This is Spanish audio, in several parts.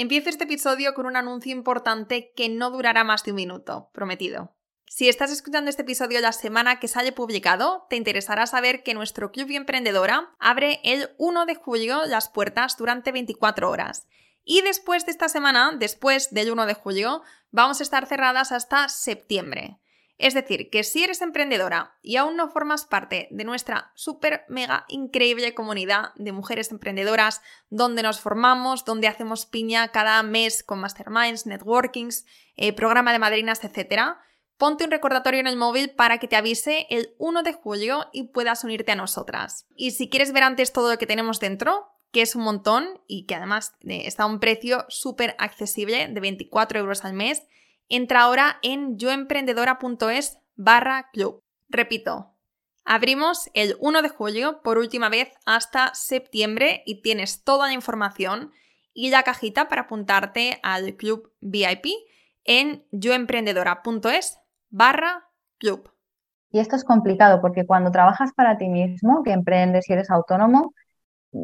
Empiezo este episodio con un anuncio importante que no durará más de un minuto, prometido. Si estás escuchando este episodio la semana que se haya publicado, te interesará saber que nuestro Club Emprendedora abre el 1 de julio las puertas durante 24 horas. Y después de esta semana, después del 1 de julio, vamos a estar cerradas hasta septiembre. Es decir, que si eres emprendedora y aún no formas parte de nuestra súper mega increíble comunidad de mujeres emprendedoras, donde nos formamos, donde hacemos piña cada mes con masterminds, networkings, eh, programa de madrinas, etc., ponte un recordatorio en el móvil para que te avise el 1 de julio y puedas unirte a nosotras. Y si quieres ver antes todo lo que tenemos dentro, que es un montón y que además eh, está a un precio súper accesible de 24 euros al mes, Entra ahora en yoemprendedora.es barra club. Repito, abrimos el 1 de julio por última vez hasta septiembre y tienes toda la información y la cajita para apuntarte al club VIP en yoemprendedora.es barra club. Y esto es complicado porque cuando trabajas para ti mismo, que emprendes y eres autónomo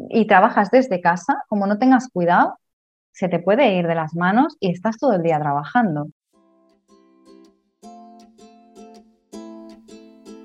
y trabajas desde casa, como no tengas cuidado, se te puede ir de las manos y estás todo el día trabajando.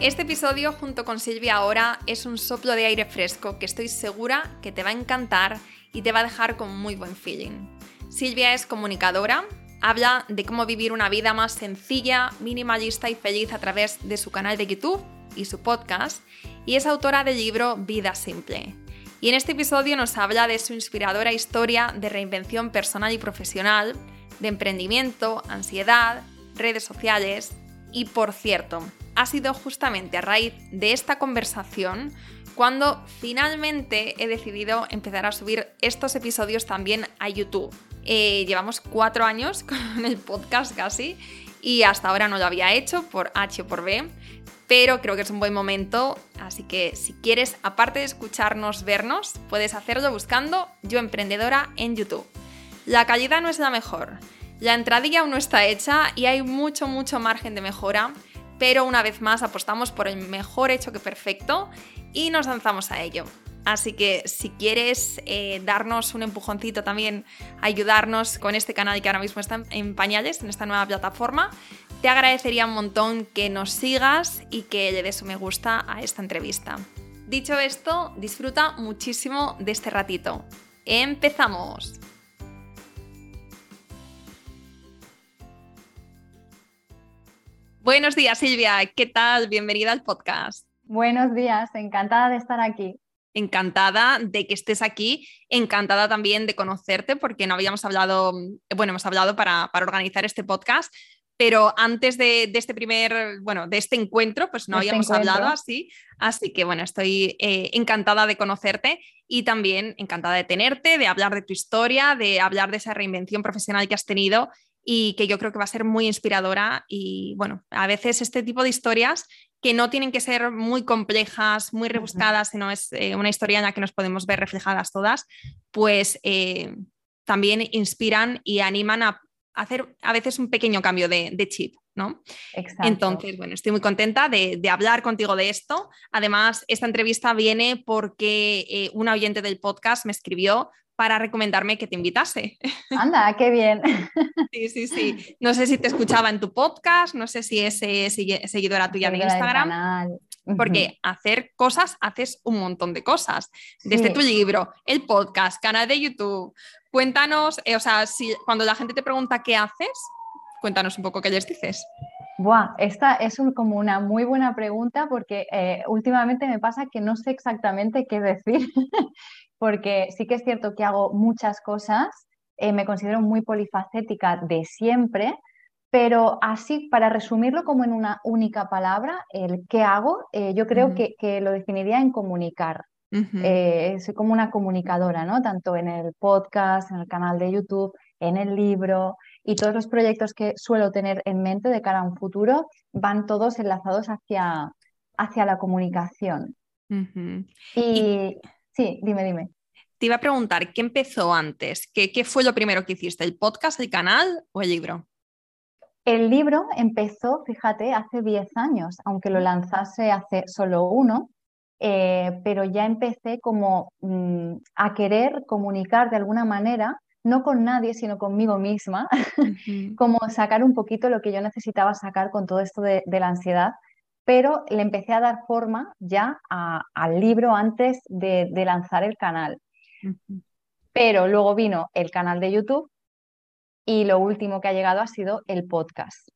Este episodio junto con Silvia ahora es un soplo de aire fresco que estoy segura que te va a encantar y te va a dejar con muy buen feeling. Silvia es comunicadora, habla de cómo vivir una vida más sencilla, minimalista y feliz a través de su canal de YouTube y su podcast y es autora del libro Vida Simple. Y en este episodio nos habla de su inspiradora historia de reinvención personal y profesional, de emprendimiento, ansiedad, redes sociales y por cierto, ha sido justamente a raíz de esta conversación cuando finalmente he decidido empezar a subir estos episodios también a YouTube. Eh, llevamos cuatro años con el podcast casi y hasta ahora no lo había hecho por H o por B, pero creo que es un buen momento, así que si quieres, aparte de escucharnos, vernos, puedes hacerlo buscando Yo Emprendedora en YouTube. La calidad no es la mejor, la entradilla aún no está hecha y hay mucho, mucho margen de mejora, pero una vez más apostamos por el mejor hecho que perfecto y nos lanzamos a ello. Así que si quieres eh, darnos un empujoncito también, ayudarnos con este canal que ahora mismo está en pañales, en esta nueva plataforma, te agradecería un montón que nos sigas y que le des un me gusta a esta entrevista. Dicho esto, disfruta muchísimo de este ratito. ¡Empezamos! Buenos días, Silvia. ¿Qué tal? Bienvenida al podcast. Buenos días, encantada de estar aquí encantada de que estés aquí, encantada también de conocerte, porque no habíamos hablado, bueno, hemos hablado para, organizar este podcast, pero antes de, este primer, bueno, de este encuentro, pues no este habíamos hablado así, así que bueno, estoy eh, encantada de conocerte y también encantada de tenerte, de hablar de tu historia, de hablar de esa reinvención profesional que has tenido y que yo creo que va a ser muy inspiradora y bueno, a veces este tipo de historias que no tienen que ser muy complejas, muy rebuscadas, sino es eh, una historia en la que nos podemos ver reflejadas todas, pues eh, también inspiran y animan a hacer a veces un pequeño cambio de, chip, ¿no? Entonces, bueno, estoy muy contenta de, hablar contigo de esto. Además, esta entrevista viene porque eh, un oyente del podcast me escribió para recomendarme que te invitase. Anda, qué bien. Sí, sí, sí. No sé si te escuchaba en tu podcast, no sé si es seguidora tuya de Instagram. Porque hacer cosas, haces un montón de cosas. Desde tu libro, el podcast, canal de YouTube. Cuéntanos, eh, o sea, si cuando la gente te pregunta qué haces, cuéntanos un poco qué les dices. Buah, esta es como una muy buena pregunta porque eh, últimamente me pasa que no sé exactamente qué decir, porque sí que es cierto que hago muchas cosas, eh, me considero muy polifacética de siempre, pero así, para resumirlo como en una única palabra, el qué hago, eh, yo creo que, lo definiría en comunicar. soy como una comunicadora, ¿no? Tanto en el podcast, en el canal de YouTube, en el libro, y todos los proyectos que suelo tener en mente de cara a un futuro van todos enlazados hacia, hacia la comunicación. y, sí, dime, dime. Te iba a preguntar, ¿qué empezó antes? ¿Qué, ¿Qué fue lo primero que hiciste? ¿El podcast, el canal o el libro? El libro empezó, fíjate, hace 10 años, aunque lo lanzase hace solo uno, eh, pero ya empecé como mm, a querer comunicar de alguna manera no con nadie, sino conmigo misma, como sacar un poquito lo que yo necesitaba sacar con todo esto de, la ansiedad, pero le empecé a dar forma ya al libro antes de, lanzar el canal. Pero luego vino el canal de YouTube y lo último que ha llegado ha sido el podcast.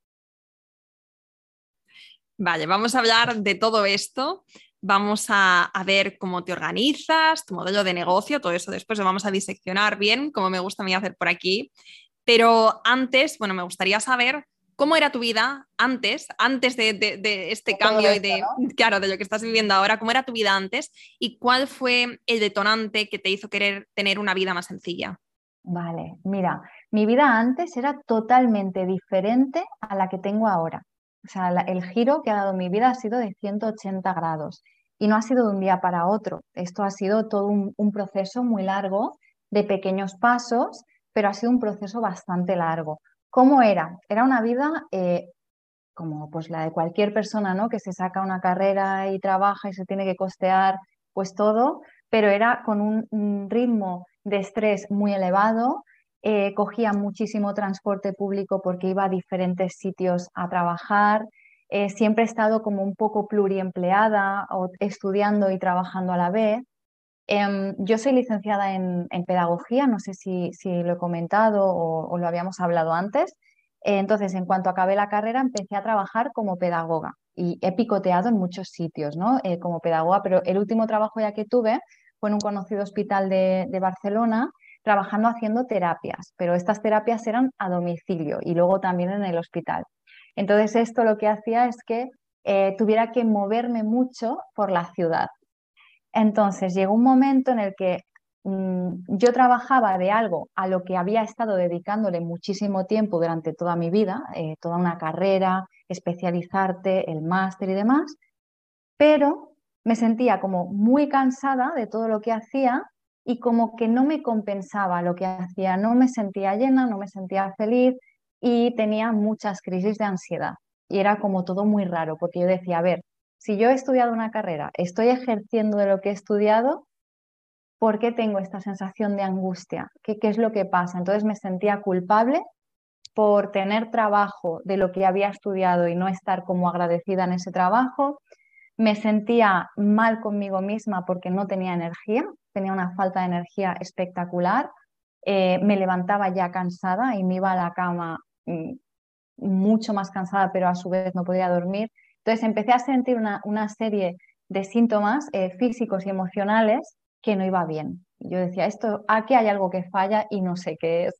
Vale, vamos a hablar de todo esto vamos a, ver cómo te organizas, tu modelo de negocio, todo eso después lo vamos a diseccionar bien, como me gusta a mí hacer por aquí. Pero antes, bueno, me gustaría saber cómo era tu vida antes, antes de, este cambio y de, claro, de lo que estás viviendo ahora, cómo era tu vida antes y cuál fue el detonante que te hizo querer tener una vida más sencilla. Vale, mira, mi vida antes era totalmente diferente a la que tengo ahora. O sea, el giro que ha dado mi vida ha sido de 180 grados y no ha sido de un día para otro. Esto ha sido todo un, proceso muy largo de pequeños pasos, pero ha sido un proceso bastante largo. ¿Cómo era? Era una vida eh, como pues la de cualquier persona, ¿no? Que se saca una carrera y trabaja y se tiene que costear pues todo, pero era con un ritmo de estrés muy elevado, eh, cogía muchísimo transporte público porque iba a diferentes sitios a trabajar. Eh, siempre he estado como un poco pluriempleada o estudiando y trabajando a la vez. Em, yo soy licenciada en, pedagogía, no sé si, lo he comentado o, lo habíamos hablado antes. Eh, entonces, en cuanto acabé la carrera, empecé a trabajar como pedagoga y he picoteado en muchos sitios ¿no? como pedagoga, pero el último trabajo ya que tuve fue en un conocido hospital de, de Barcelona trabajando haciendo terapias, pero estas terapias eran a domicilio y luego también en el hospital. Entonces esto lo que hacía es que eh, tuviera que moverme mucho por la ciudad. Entonces llegó un momento en el que mm, yo trabajaba de algo a lo que había estado dedicándole muchísimo tiempo durante toda mi vida, eh, toda una carrera, especializarte, el máster y demás, pero me sentía como muy cansada de todo lo que hacía y como que no me compensaba lo que hacía, no me sentía llena, no me sentía feliz y tenía muchas crisis de ansiedad. Y era como todo muy raro, porque yo decía, a ver, si yo he estudiado una carrera, estoy ejerciendo de lo que he estudiado, ¿por qué tengo esta sensación de angustia? ¿Qué, es lo que pasa? Entonces me sentía culpable por tener trabajo de lo que había estudiado y no estar como agradecida en ese trabajo. Me sentía mal conmigo misma porque no tenía energía, tenía una falta de energía espectacular, eh, me levantaba ya cansada y me iba a la cama mm, mucho más cansada, pero a su vez no podía dormir. Entonces empecé a sentir una, serie de síntomas eh, físicos y emocionales que no iba bien. Yo decía, esto, aquí hay algo que falla y no sé qué es.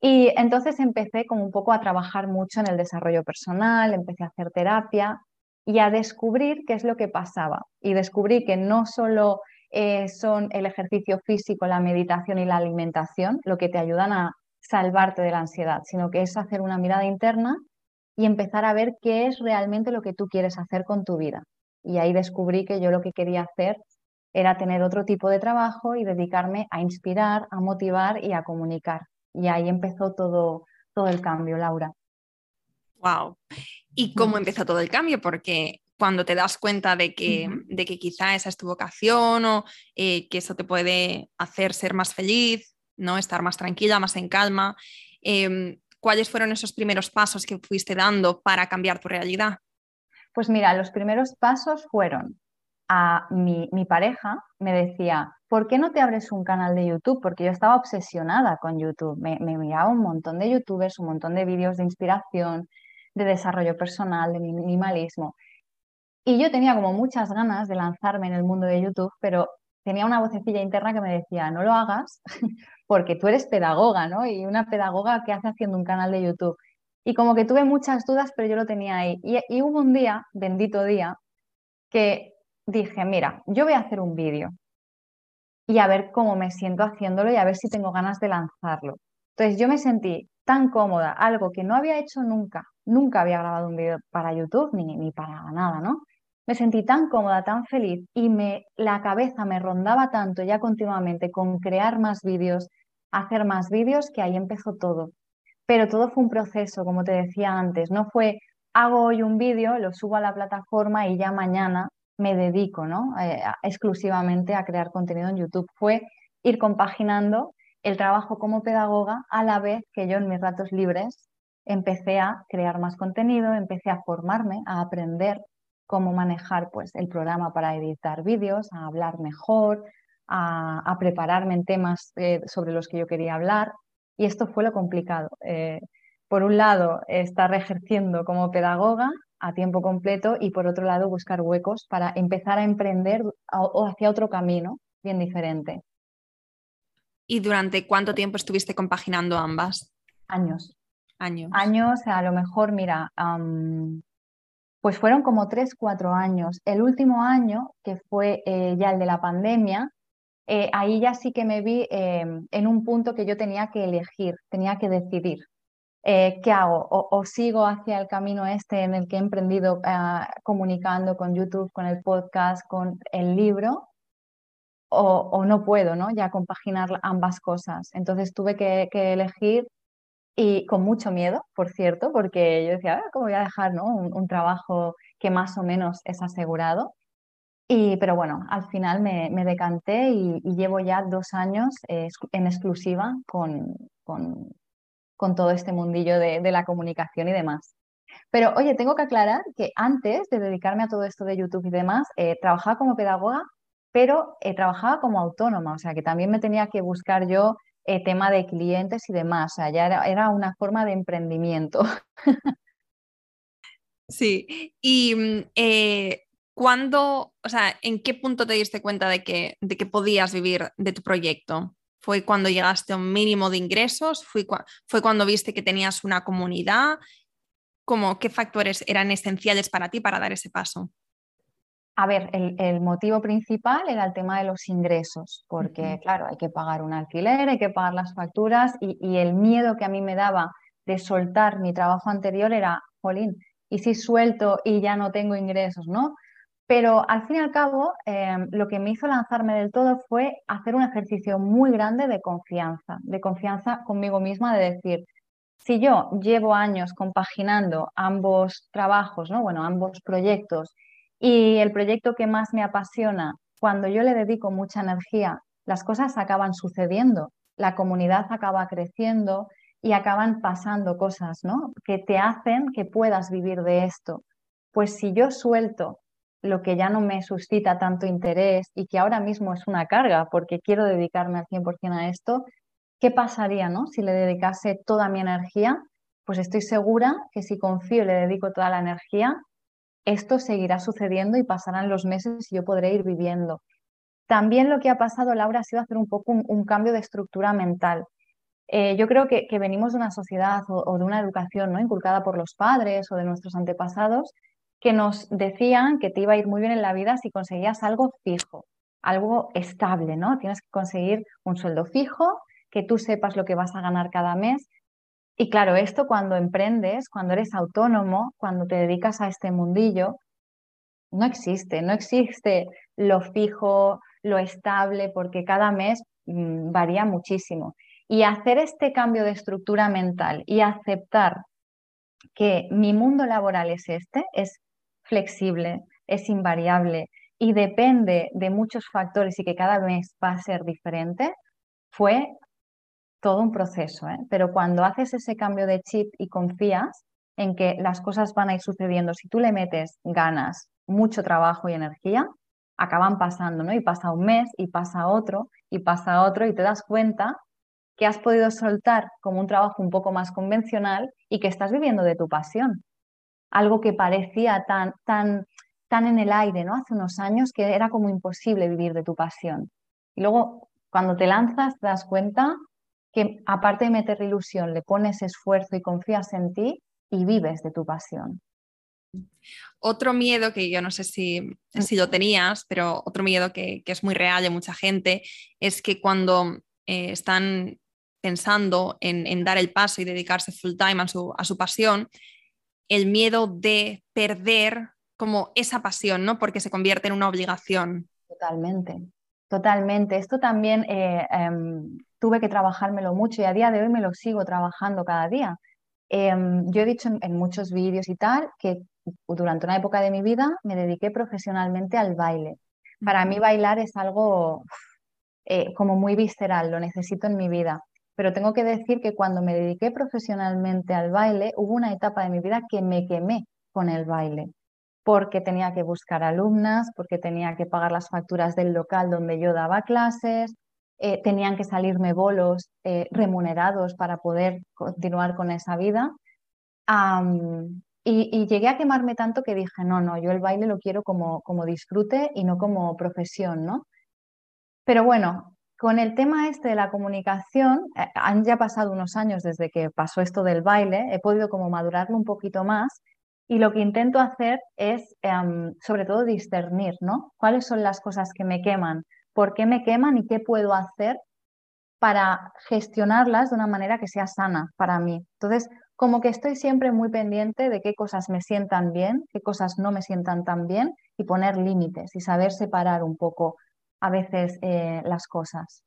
Y entonces empecé como un poco a trabajar mucho en el desarrollo personal, empecé a hacer terapia y a descubrir qué es lo que pasaba. Y descubrí que no solo eh, son el ejercicio físico, la meditación y la alimentación, lo que te ayudan a salvarte de la ansiedad, sino que es hacer una mirada interna y empezar a ver qué es realmente lo que tú quieres hacer con tu vida. Y ahí descubrí que yo lo que quería hacer era tener otro tipo de trabajo y dedicarme a inspirar, a motivar y a comunicar. Y ahí empezó todo, todo el cambio, Laura. Wow. ¿Y cómo empezó todo el cambio? Porque cuando te das cuenta de que, de que quizá esa es tu vocación o eh, que eso te puede hacer ser más feliz, ¿no? estar más tranquila, más en calma. Em, ¿Cuáles fueron esos primeros pasos que fuiste dando para cambiar tu realidad? Pues mira, los primeros pasos fueron a mi, pareja, me decía, ¿por qué no te abres un canal de YouTube? Porque yo estaba obsesionada con YouTube, me, me miraba un montón de youtubers, un montón de vídeos de inspiración, de desarrollo personal, de minimalismo. Y yo tenía como muchas ganas de lanzarme en el mundo de YouTube, pero tenía una vocecilla interna que me decía, no lo hagas porque tú eres pedagoga, ¿no? Y una pedagoga que hace haciendo un canal de YouTube. Y como que tuve muchas dudas, pero yo lo tenía ahí. Y, hubo un día, bendito día, que dije, mira, yo voy a hacer un vídeo y a ver cómo me siento haciéndolo y a ver si tengo ganas de lanzarlo. Entonces yo me sentí tan cómoda, algo que no había hecho nunca, nunca había grabado un vídeo para YouTube ni, ni para nada, ¿no? Me sentí tan cómoda, tan feliz y me, la cabeza me rondaba tanto ya continuamente con crear más vídeos, hacer más vídeos, que ahí empezó todo. Pero todo fue un proceso, como te decía antes, no fue hago hoy un vídeo, lo subo a la plataforma y ya mañana me dedico ¿no? Eh, exclusivamente a crear contenido en YouTube. Fue ir compaginando el trabajo como pedagoga a la vez que yo en mis ratos libres empecé a crear más contenido, empecé a formarme, a aprender cómo manejar pues, el programa para editar vídeos, a hablar mejor, a, prepararme en temas eh, sobre los que yo quería hablar. Y esto fue lo complicado. Eh, por un lado, estar ejerciendo como pedagoga a tiempo completo y por otro lado, buscar huecos para empezar a emprender o hacia otro camino bien diferente. ¿Y durante cuánto tiempo estuviste compaginando ambas? Años. Años. Años, a lo mejor, mira, pues fueron como tres, cuatro años. El último año, que fue eh, ya el de la pandemia, eh, ahí ya sí que me vi em, en un punto que yo tenía que elegir, tenía que decidir. Eh, ¿qué hago? O, sigo hacia el camino este en el que he emprendido ah, comunicando con YouTube, con el podcast, con el libro, o, no puedo, ¿no? Ya compaginar ambas cosas. Entonces tuve que, elegir y con mucho miedo, por cierto, porque yo decía, ah, ¿cómo voy a dejar ¿no? un, trabajo que más o menos es asegurado? Y, pero bueno, al final me, decanté y, llevo ya dos años eh, en exclusiva con, con, todo este mundillo de, la comunicación y demás. Pero oye, tengo que aclarar que antes de dedicarme a todo esto de YouTube y demás, eh, trabajaba como pedagoga, pero eh, trabajaba como autónoma, o sea que también me tenía que buscar yo tema de clientes y demás, o sea, ya era, una forma de emprendimiento. Sí, y mm, ¿cuándo, o sea, en qué punto te diste cuenta de que, de que podías vivir de tu proyecto? ¿Fue cuando llegaste a un mínimo de ingresos? ¿Fue, fue cuando viste que tenías una comunidad? ¿Cómo, ¿Qué factores eran esenciales para ti para dar ese paso? A ver, el, motivo principal era el tema de los ingresos, porque claro, hay que pagar un alquiler, hay que pagar las facturas y, y, el miedo que a mí me daba de soltar mi trabajo anterior era, jolín, ¿y si suelto y ya no tengo ingresos, no? Pero al fin y al cabo, em, lo que me hizo lanzarme del todo fue hacer un ejercicio muy grande de confianza, de confianza conmigo misma, de decir, si yo llevo años compaginando ambos trabajos, ¿no? bueno, ambos proyectos, y el proyecto que más me apasiona, cuando yo le dedico mucha energía, las cosas acaban sucediendo, la comunidad acaba creciendo y acaban pasando cosas, ¿no? Que te hacen que puedas vivir de esto. Pues si yo suelto lo que ya no me suscita tanto interés y que ahora mismo es una carga porque quiero dedicarme al 100% a esto, ¿qué pasaría no? si le dedicase toda mi energía? Pues estoy segura que si confío y le dedico toda la energía, esto seguirá sucediendo y pasarán los meses y yo podré ir viviendo. También lo que ha pasado, Laura, ha sido hacer un poco un, cambio de estructura mental. Eh, yo creo que, venimos de una sociedad o, o, de una educación ¿no? inculcada por los padres o de nuestros antepasados que nos decían que te iba a ir muy bien en la vida si conseguías algo fijo, algo estable, ¿no? Tienes que conseguir un sueldo fijo, que tú sepas lo que vas a ganar cada mes. Y claro, esto cuando emprendes, cuando eres autónomo, cuando te dedicas a este mundillo, no existe, no existe lo fijo, lo estable, porque cada mes mm, varía muchísimo. Y hacer este cambio de estructura mental y aceptar que mi mundo laboral es este, es flexible, es invariable y depende de muchos factores y que cada mes va a ser diferente, fue todo un proceso. ¿eh? Pero cuando haces ese cambio de chip y confías en que las cosas van a ir sucediendo, si tú le metes ganas, mucho trabajo y energía, acaban pasando, ¿no? Y pasa un mes y pasa otro y pasa otro y te das cuenta que has podido soltar como un trabajo un poco más convencional y que estás viviendo de tu pasión algo que parecía tan, tan, tan en el aire, ¿no? Hace unos años que era como imposible vivir de tu pasión. Y luego, cuando te lanzas, te das cuenta que aparte de meter ilusión, le pones esfuerzo y confías en ti y vives de tu pasión. Otro miedo que yo no sé si, si lo tenías, pero otro miedo que, es muy real de mucha gente es que cuando eh, están pensando en, dar el paso y dedicarse full time a su, a su pasión, el miedo de perder como esa pasión, ¿no? Porque se convierte en una obligación. Totalmente, totalmente. Esto también eh, em, tuve que trabajármelo mucho y a día de hoy me lo sigo trabajando cada día. Em, yo he dicho en, muchos vídeos y tal que durante una época de mi vida me dediqué profesionalmente al baile. Para mí bailar es algo eh, como muy visceral, lo necesito en mi vida. Pero tengo que decir que cuando me dediqué profesionalmente al baile, hubo una etapa de mi vida que me quemé con el baile porque tenía que buscar alumnas, porque tenía que pagar las facturas del local donde yo daba clases, eh, tenían que salirme bolos eh, remunerados para poder continuar con esa vida. y, llegué a quemarme tanto que dije, no, no, yo el baile lo quiero como, como disfrute y no como profesión, ¿no? Pero bueno, con el tema este de la comunicación, eh, han ya pasado unos años desde que pasó esto del baile, he podido como madurarlo un poquito más y lo que intento hacer es, em, sobre todo, discernir, ¿no? ¿Cuáles son las cosas que me queman? ¿Por qué me queman y qué puedo hacer para gestionarlas de una manera que sea sana para mí? Entonces, como que estoy siempre muy pendiente de qué cosas me sientan bien, qué cosas no me sientan tan bien y poner límites y saber separar un poco a veces eh, las cosas.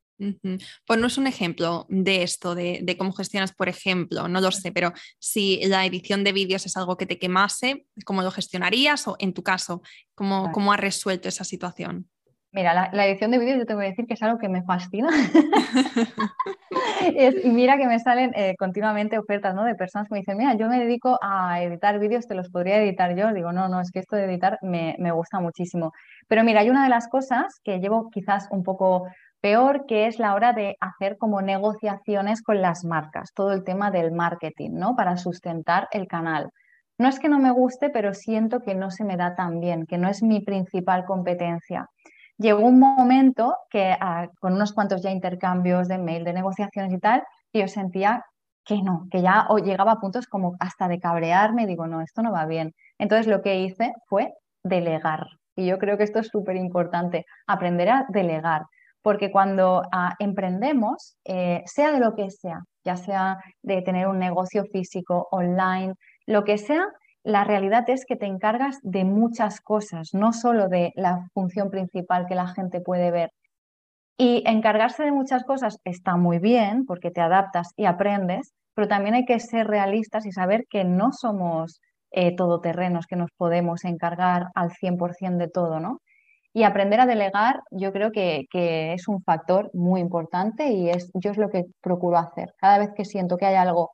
Ponnos un ejemplo de esto, de, cómo gestionas, por ejemplo, no lo sé, pero si la edición de vídeos es algo que te quemase, ¿cómo lo gestionarías? O en tu caso, ¿cómo, cómo has resuelto esa situación? Mira, la, edición de vídeos yo tengo que decir que es algo que me fascina. y mira que me salen eh, continuamente ofertas ¿no? de personas que me dicen, mira, yo me dedico a editar vídeos, te los podría editar yo. Digo, no, no, es que esto de editar me, me gusta muchísimo. Pero mira, hay una de las cosas que llevo quizás un poco peor que es la hora de hacer como negociaciones con las marcas, todo el tema del marketing, ¿no? Para sustentar el canal. No es que no me guste, pero siento que no se me da tan bien, que no es mi principal competencia. Llegó un momento que ah, con unos cuantos ya intercambios de mail, de negociaciones y tal, yo sentía que no, que ya llegaba a puntos como hasta de cabrearme digo, no, esto no va bien. Entonces lo que hice fue delegar. Y yo creo que esto es súper importante, aprender a delegar porque cuando ah, emprendemos, eh, sea de lo que sea, ya sea de tener un negocio físico, online, lo que sea, la realidad es que te encargas de muchas cosas, no solo de la función principal que la gente puede ver. Y encargarse de muchas cosas está muy bien porque te adaptas y aprendes, pero también hay que ser realistas y saber que no somos eh, todoterrenos, que nos podemos encargar al 100% de todo, ¿no? Y aprender a delegar yo creo que, es un factor muy importante y es, yo es lo que procuro hacer. Cada vez que siento que hay algo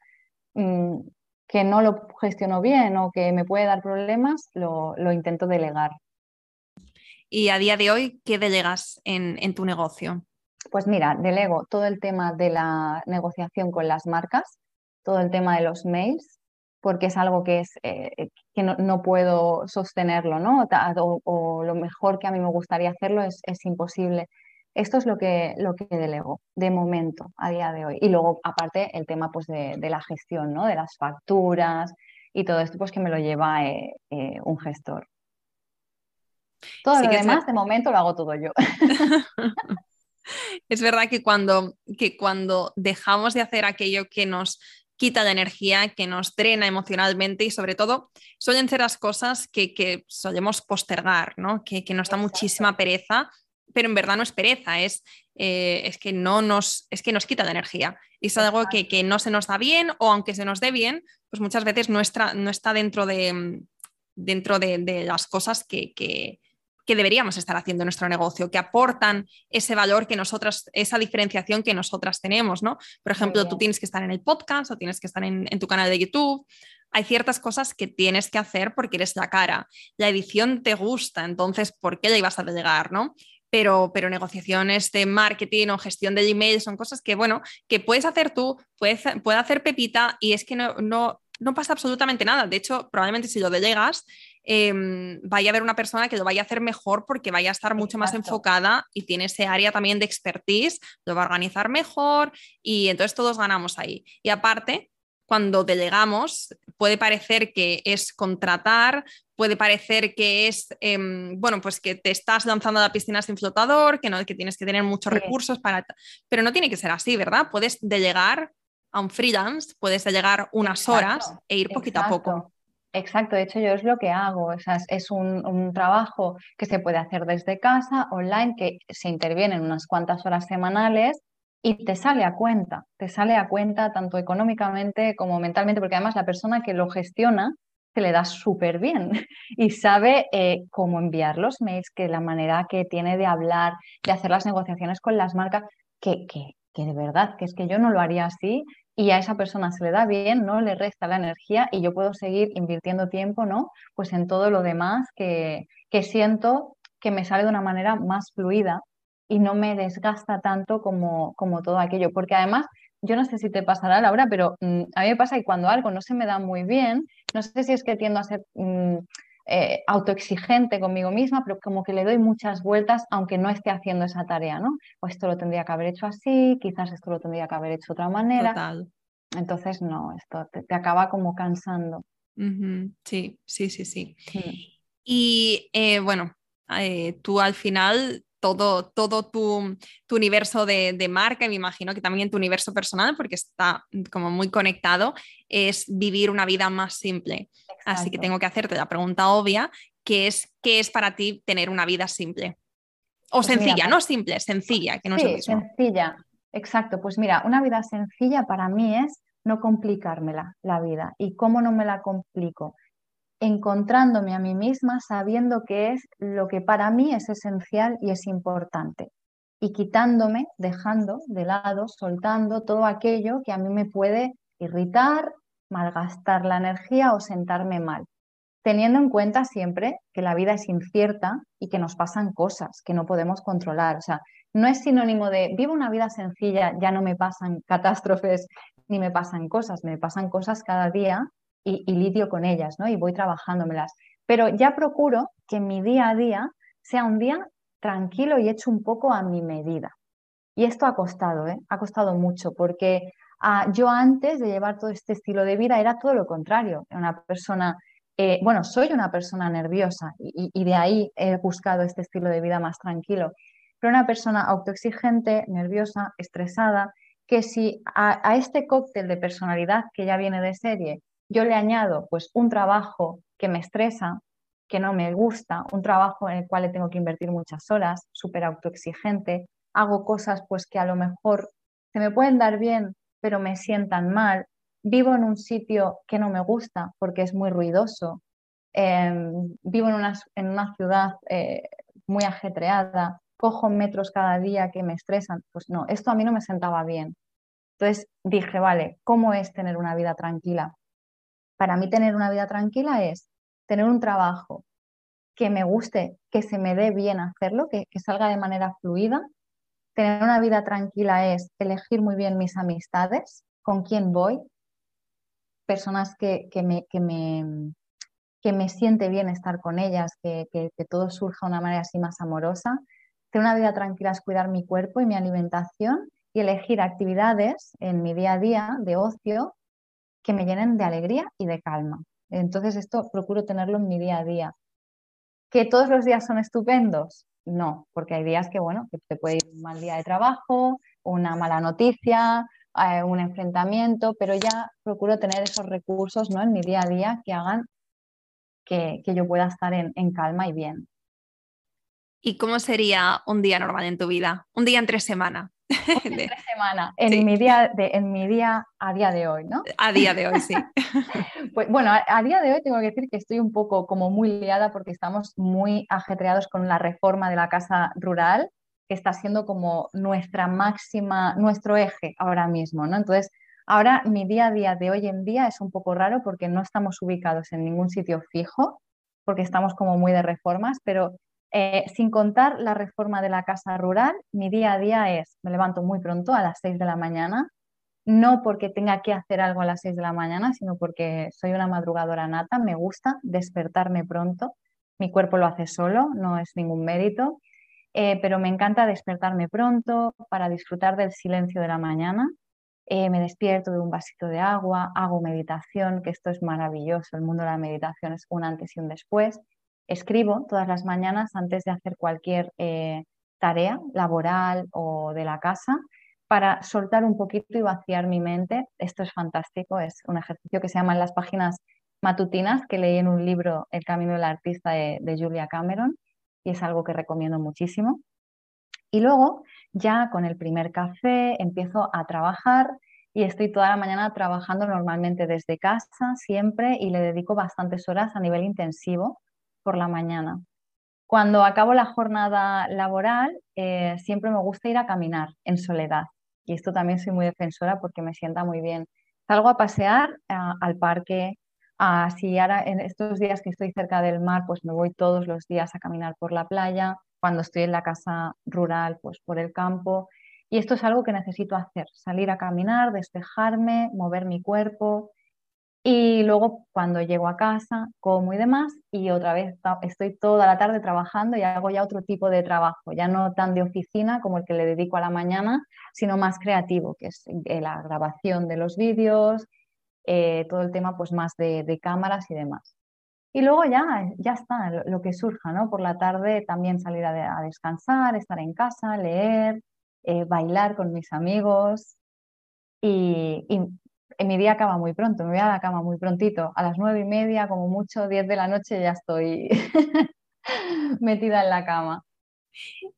mm, que no lo gestiono bien o que me puede dar problemas, lo, intento delegar. ¿Y a día de hoy qué delegas en, en tu negocio? Pues mira, delego todo el tema de la negociación con las marcas, todo el tema de los mails, porque es algo que, es, eh, eh, que no, puedo sostenerlo, ¿no? O, lo mejor que a mí me gustaría hacerlo es, imposible. Esto es lo que, lo que delego de momento, a día de hoy. Y luego, aparte, el tema pues, de, la gestión, ¿no? De las facturas y todo esto, pues que me lo lleva eh, un gestor. Todo lo demás, de momento, lo hago todo yo. es verdad que cuando, que cuando dejamos de hacer aquello que nos quita la energía, que nos drena emocionalmente y sobre todo suelen ser las cosas que, solemos postergar, ¿no? que, nos da muchísima pereza, pero en verdad no es pereza, es, eh, es, que, no nos, es que nos quita la energía. Y es algo que, no se nos da bien o aunque se nos dé bien, pues muchas veces no está, no está dentro, de, dentro de, las cosas que, que deberíamos estar haciendo en nuestro negocio, que aportan ese valor que nosotras, esa diferenciación que nosotras tenemos, ¿no? Por ejemplo, tú tienes que estar en el podcast o tienes que estar en, tu canal de YouTube. Hay ciertas cosas que tienes que hacer porque eres la cara. La edición te gusta, entonces, ¿por qué la ibas a delegar, no? Pero, pero, negociaciones de marketing o gestión de email son cosas que, bueno, que puedes hacer tú, puedes, puede hacer Pepita y es que no, no, no pasa absolutamente nada. De hecho, probablemente si lo delegas, em, vaya a haber una persona que lo vaya a hacer mejor porque vaya a estar mucho más enfocada y tiene ese área también de expertise, lo va a organizar mejor y entonces todos ganamos ahí. Y aparte, cuando delegamos, puede parecer que es contratar, puede parecer que es, em, bueno, pues que te estás lanzando a la piscina sin flotador, que, no, que tienes que tener muchos recursos para... Pero no tiene que ser así, ¿verdad? Puedes delegar a un freelance, puedes delegar unas horas e ir poquito a poco. Exacto, de hecho yo es lo que hago, o sea, es, un, un, trabajo que se puede hacer desde casa, online, que se interviene en unas cuantas horas semanales y te sale a cuenta, te sale a cuenta tanto económicamente como mentalmente, porque además la persona que lo gestiona se le da súper bien y sabe eh, cómo enviar los mails, que la manera que tiene de hablar, de hacer las negociaciones con las marcas, que, que, que de verdad, que es que yo no lo haría así y a esa persona se le da bien, no le resta la energía y yo puedo seguir invirtiendo tiempo, ¿no? Pues en todo lo demás que, que siento que me sale de una manera más fluida y no me desgasta tanto como, como todo aquello. Porque además, yo no sé si te pasará, Laura, pero mm, a mí me pasa que cuando algo no se me da muy bien, no sé si es que tiendo a ser mm, eh, autoexigente conmigo misma, pero como que le doy muchas vueltas aunque no esté haciendo esa tarea, ¿no? O esto lo tendría que haber hecho así, quizás esto lo tendría que haber hecho de otra manera. Entonces, no, esto te, acaba como cansando. Sí, sí, sí, sí. Y eh, bueno, eh, tú al final todo, todo tu, universo de, marca, y me imagino que también tu universo personal, porque está como muy conectado, es vivir una vida más simple. Así que tengo que hacerte la pregunta obvia, que es, ¿qué es para ti tener una vida simple? O pues sencilla, no simple, sencilla, que no sí, sencilla, exacto. Pues mira, una vida sencilla para mí es no complicármela la vida. ¿Y cómo no me la complico? Encontrándome a mí misma sabiendo que es lo que para mí es esencial y es importante. Y quitándome, dejando de lado, soltando todo aquello que a mí me puede irritar, malgastar la energía o sentarme mal. Teniendo en cuenta siempre que la vida es incierta y que nos pasan cosas que no podemos controlar. O sea, no es sinónimo de vivo una vida sencilla, ya no me pasan catástrofes ni me pasan cosas, me pasan cosas cada día y, lidio con ellas, ¿no? Y voy trabajándomelas. Pero ya procuro que mi día a día sea un día tranquilo y hecho un poco a mi medida. Y esto ha costado, ¿eh? Ha costado mucho porque ah, yo antes de llevar todo este estilo de vida era todo lo contrario. una persona, eh, bueno, soy una persona nerviosa y, de ahí he buscado este estilo de vida más tranquilo. Pero una persona autoexigente, nerviosa, estresada, que si a este cóctel de personalidad que ya viene de serie yo le añado pues un trabajo que me estresa, que no me gusta, un trabajo en el cual le tengo que invertir muchas horas, súper autoexigente, hago cosas pues que a lo mejor se me pueden dar bien, pero me sientan mal, vivo en un sitio que no me gusta porque es muy ruidoso, em, vivo en una, en una ciudad eh, muy ajetreada, cojo metros cada día que me estresan, pues no, esto a mí no me sentaba bien. Entonces dije, vale, ¿cómo es tener una vida tranquila? Para mí tener una vida tranquila es tener un trabajo que me guste, que se me dé bien hacerlo, que, salga de manera fluida. Tener una vida tranquila es elegir muy bien mis amistades, con quién voy, personas que, me, que, me, que me siente bien estar con ellas, que, que, todo surja de una manera así más amorosa. Tener una vida tranquila es cuidar mi cuerpo y mi alimentación y elegir actividades en mi día a día de ocio que me llenen de alegría y de calma. Entonces esto procuro tenerlo en mi día a día. ¿Que todos los días son estupendos? No, porque hay días que, bueno, que te puede ir un mal día de trabajo, una mala noticia, eh, un enfrentamiento, pero ya procuro tener esos recursos ¿no? en mi día a día que hagan que, yo pueda estar en, en calma y bien. ¿Y cómo sería un día normal en tu vida? Un día entre semana. semana, en, mi día de, en mi día a día de hoy, ¿no? A día de hoy, sí. pues, bueno, a, día de hoy tengo que decir que estoy un poco como muy liada porque estamos muy ajetreados con la reforma de la casa rural, que está siendo como nuestra máxima, nuestro eje ahora mismo, ¿no? Entonces, ahora mi día a día de hoy en día es un poco raro porque no estamos ubicados en ningún sitio fijo, porque estamos como muy de reformas, pero eh, sin contar la reforma de la casa rural, mi día a día es, me levanto muy pronto, a las 6 de la mañana, no porque tenga que hacer algo a las 6 de la mañana, sino porque soy una madrugadora nata, me gusta despertarme pronto, mi cuerpo lo hace solo, no es ningún mérito, eh, pero me encanta despertarme pronto para disfrutar del silencio de la mañana. Eh, me despierto de un vasito de agua, hago meditación, que esto es maravilloso, el mundo de la meditación es un antes y un después. Escribo todas las mañanas antes de hacer cualquier eh, tarea laboral o de la casa para soltar un poquito y vaciar mi mente. Esto es fantástico, es un ejercicio que se llama en las páginas matutinas que leí en un libro El Camino del Artista de, de Julia Cameron y es algo que recomiendo muchísimo. Y luego ya con el primer café empiezo a trabajar y estoy toda la mañana trabajando normalmente desde casa siempre y le dedico bastantes horas a nivel intensivo por la mañana. Cuando acabo la jornada laboral, eh, siempre me gusta ir a caminar en soledad. Y esto también soy muy defensora porque me sienta muy bien. Salgo a pasear al parque. si ahora en estos días que estoy cerca del mar, pues me voy todos los días a caminar por la playa. Cuando estoy en la casa rural, pues por el campo. Y esto es algo que necesito hacer, salir a caminar, despejarme, mover mi cuerpo, y luego cuando llego a casa, como y demás, y otra vez estoy toda la tarde trabajando y hago ya otro tipo de trabajo, ya no tan de oficina como el que le dedico a la mañana, sino más creativo, que es eh, la grabación de los vídeos, eh, todo el tema pues más de, cámaras y demás. Y luego ya, ya está, lo, que surja, ¿no? Por la tarde también salir a, descansar, estar en casa, leer, eh, bailar con mis amigos y, mi día acaba muy pronto, me voy a la cama muy prontito, a las nueve y media, como mucho, diez de la noche ya estoy metida en la cama.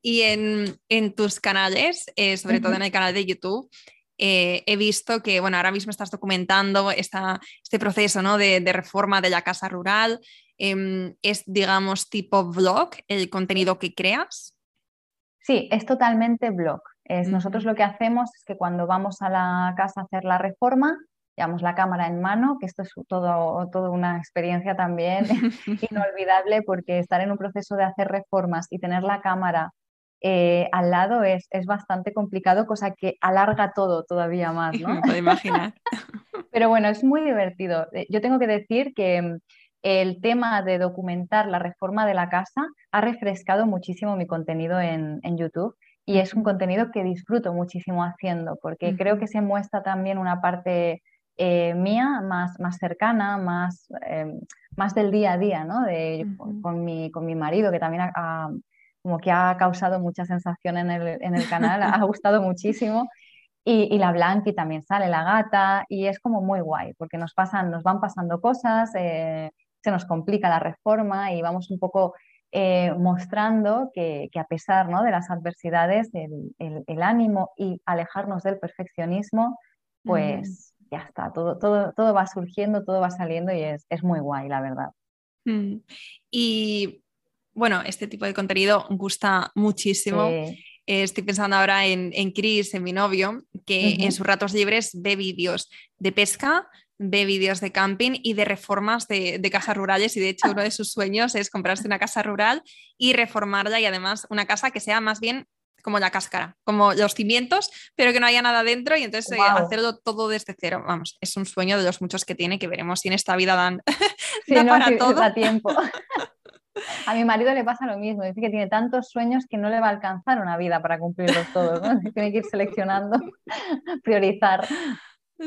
Y en, tus canales, eh, sobre todo en el canal de YouTube, eh, he visto que, bueno, ahora mismo estás documentando esta, este proceso ¿no? de, reforma de la casa rural. Em, ¿Es, digamos, tipo blog el contenido que creas? Sí, es totalmente blog. Es, Nosotros lo que hacemos es que cuando vamos a la casa a hacer la reforma, llevamos la cámara en mano, que esto es todo, toda una experiencia también inolvidable porque estar en un proceso de hacer reformas y tener la cámara eh, al lado es, es, bastante complicado, cosa que alarga todo todavía más, ¿no? puedo imaginar. Pero bueno, es muy divertido. Eh, yo tengo que decir que mm, el tema de documentar la reforma de la casa ha refrescado muchísimo mi contenido en, en YouTube y es un contenido que disfruto muchísimo haciendo porque creo que se muestra también una parte eh, mía más, más cercana, más, eh, más del día a día, ¿no? De, con, mi, con mi marido, que también ha, como que ha causado mucha sensación en el, en el canal, ha gustado muchísimo. Y, y, la Blanqui también sale, la gata, y es como muy guay, porque nos, pasan, nos van pasando cosas, eh, se nos complica la reforma y vamos un poco mostrando que, que, a pesar ¿no? de las adversidades, el, el, el, ánimo y alejarnos del perfeccionismo, pues, ya está, todo, todo, todo va surgiendo, todo va saliendo y es, muy guay, la verdad. Mm. Y bueno, este tipo de contenido gusta muchísimo. estoy pensando ahora en, en Chris, en mi novio, que en sus ratos libres ve vídeos de pesca, ve vídeos de camping y de reformas de, de, casas rurales y de hecho uno de sus sueños es comprarse una casa rural y reformarla y además una casa que sea más bien como la cáscara, como los cimientos, pero que no haya nada dentro y entonces eh, hacerlo todo desde cero. Vamos, es un sueño de los muchos que tiene que veremos si en esta vida dan, para todo. tiempo. A mi marido le pasa lo mismo, dice que tiene tantos sueños que no le va a alcanzar una vida para cumplirlos todos, tiene que ir seleccionando, priorizar.